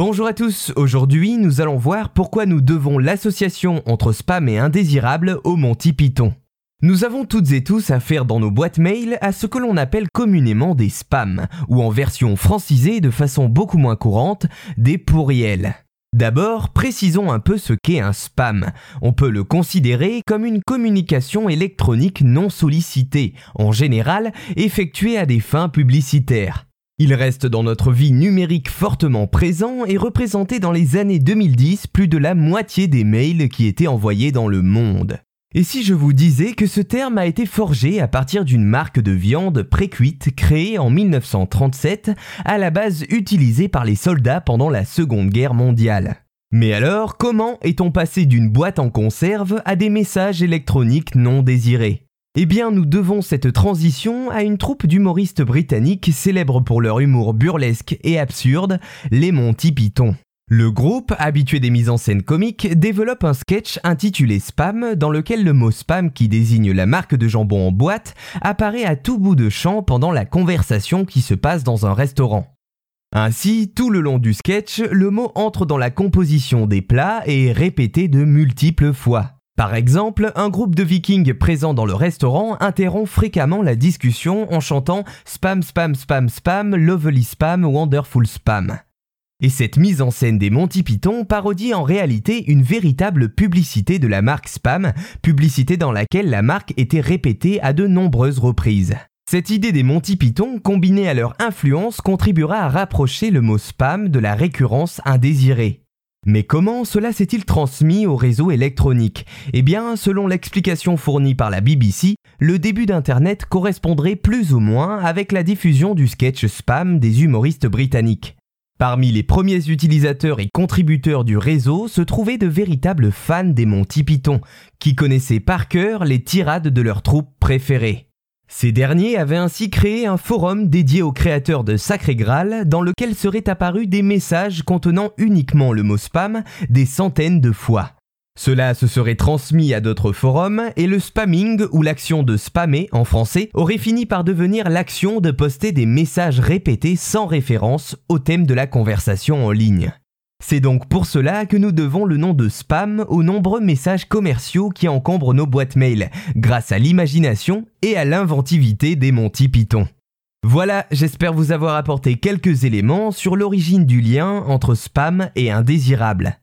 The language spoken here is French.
Bonjour à tous, aujourd'hui nous allons voir pourquoi nous devons l'association entre spam et indésirable au Monty Python. Nous avons toutes et tous affaire dans nos boîtes mail à ce que l'on appelle communément des spams, ou en version francisée de façon beaucoup moins courante, des pourriels. D'abord, précisons un peu ce qu'est un spam. On peut le considérer comme une communication électronique non sollicitée, en général effectuée à des fins publicitaires. Il reste dans notre vie numérique fortement présent et représentait dans les années 2010 plus de la moitié des mails qui étaient envoyés dans le monde. Et si je vous disais que ce terme a été forgé à partir d'une marque de viande précuite créée en 1937, à la base utilisée par les soldats pendant la Seconde Guerre mondiale mais alors, comment est-on passé d'une boîte en conserve à des messages électroniques non désirés? Eh bien, nous devons cette transition à une troupe d'humoristes britanniques célèbres pour leur humour burlesque et absurde, les Monty Python. Le groupe, habitué des mises en scène comiques, développe un sketch intitulé Spam, dans lequel le mot spam qui désigne la marque de jambon en boîte apparaît à tout bout de champ pendant la conversation qui se passe dans un restaurant. Ainsi, tout le long du sketch, le mot entre dans la composition des plats et est répété de multiples fois. Par exemple, un groupe de vikings présents dans le restaurant interrompt fréquemment la discussion en chantant Spam, spam, spam, spam, lovely spam, wonderful spam. Et cette mise en scène des Monty Python parodie en réalité une véritable publicité de la marque Spam, publicité dans laquelle la marque était répétée à de nombreuses reprises. Cette idée des Monty Python, combinée à leur influence, contribuera à rapprocher le mot spam de la récurrence indésirée. Mais comment cela s'est-il transmis au réseau électronique? Eh bien, selon l'explication fournie par la BBC, le début d'Internet correspondrait plus ou moins avec la diffusion du sketch spam des humoristes britanniques. Parmi les premiers utilisateurs et contributeurs du réseau se trouvaient de véritables fans des Monty Python, qui connaissaient par cœur les tirades de leurs troupes préférées. Ces derniers avaient ainsi créé un forum dédié aux créateurs de Sacré Graal dans lequel seraient apparus des messages contenant uniquement le mot spam des centaines de fois. Cela se serait transmis à d'autres forums et le spamming ou l'action de spammer en français aurait fini par devenir l'action de poster des messages répétés sans référence au thème de la conversation en ligne. C'est donc pour cela que nous devons le nom de spam aux nombreux messages commerciaux qui encombrent nos boîtes mail, grâce à l'imagination et à l'inventivité des Monty Python. Voilà, j'espère vous avoir apporté quelques éléments sur l'origine du lien entre spam et indésirable.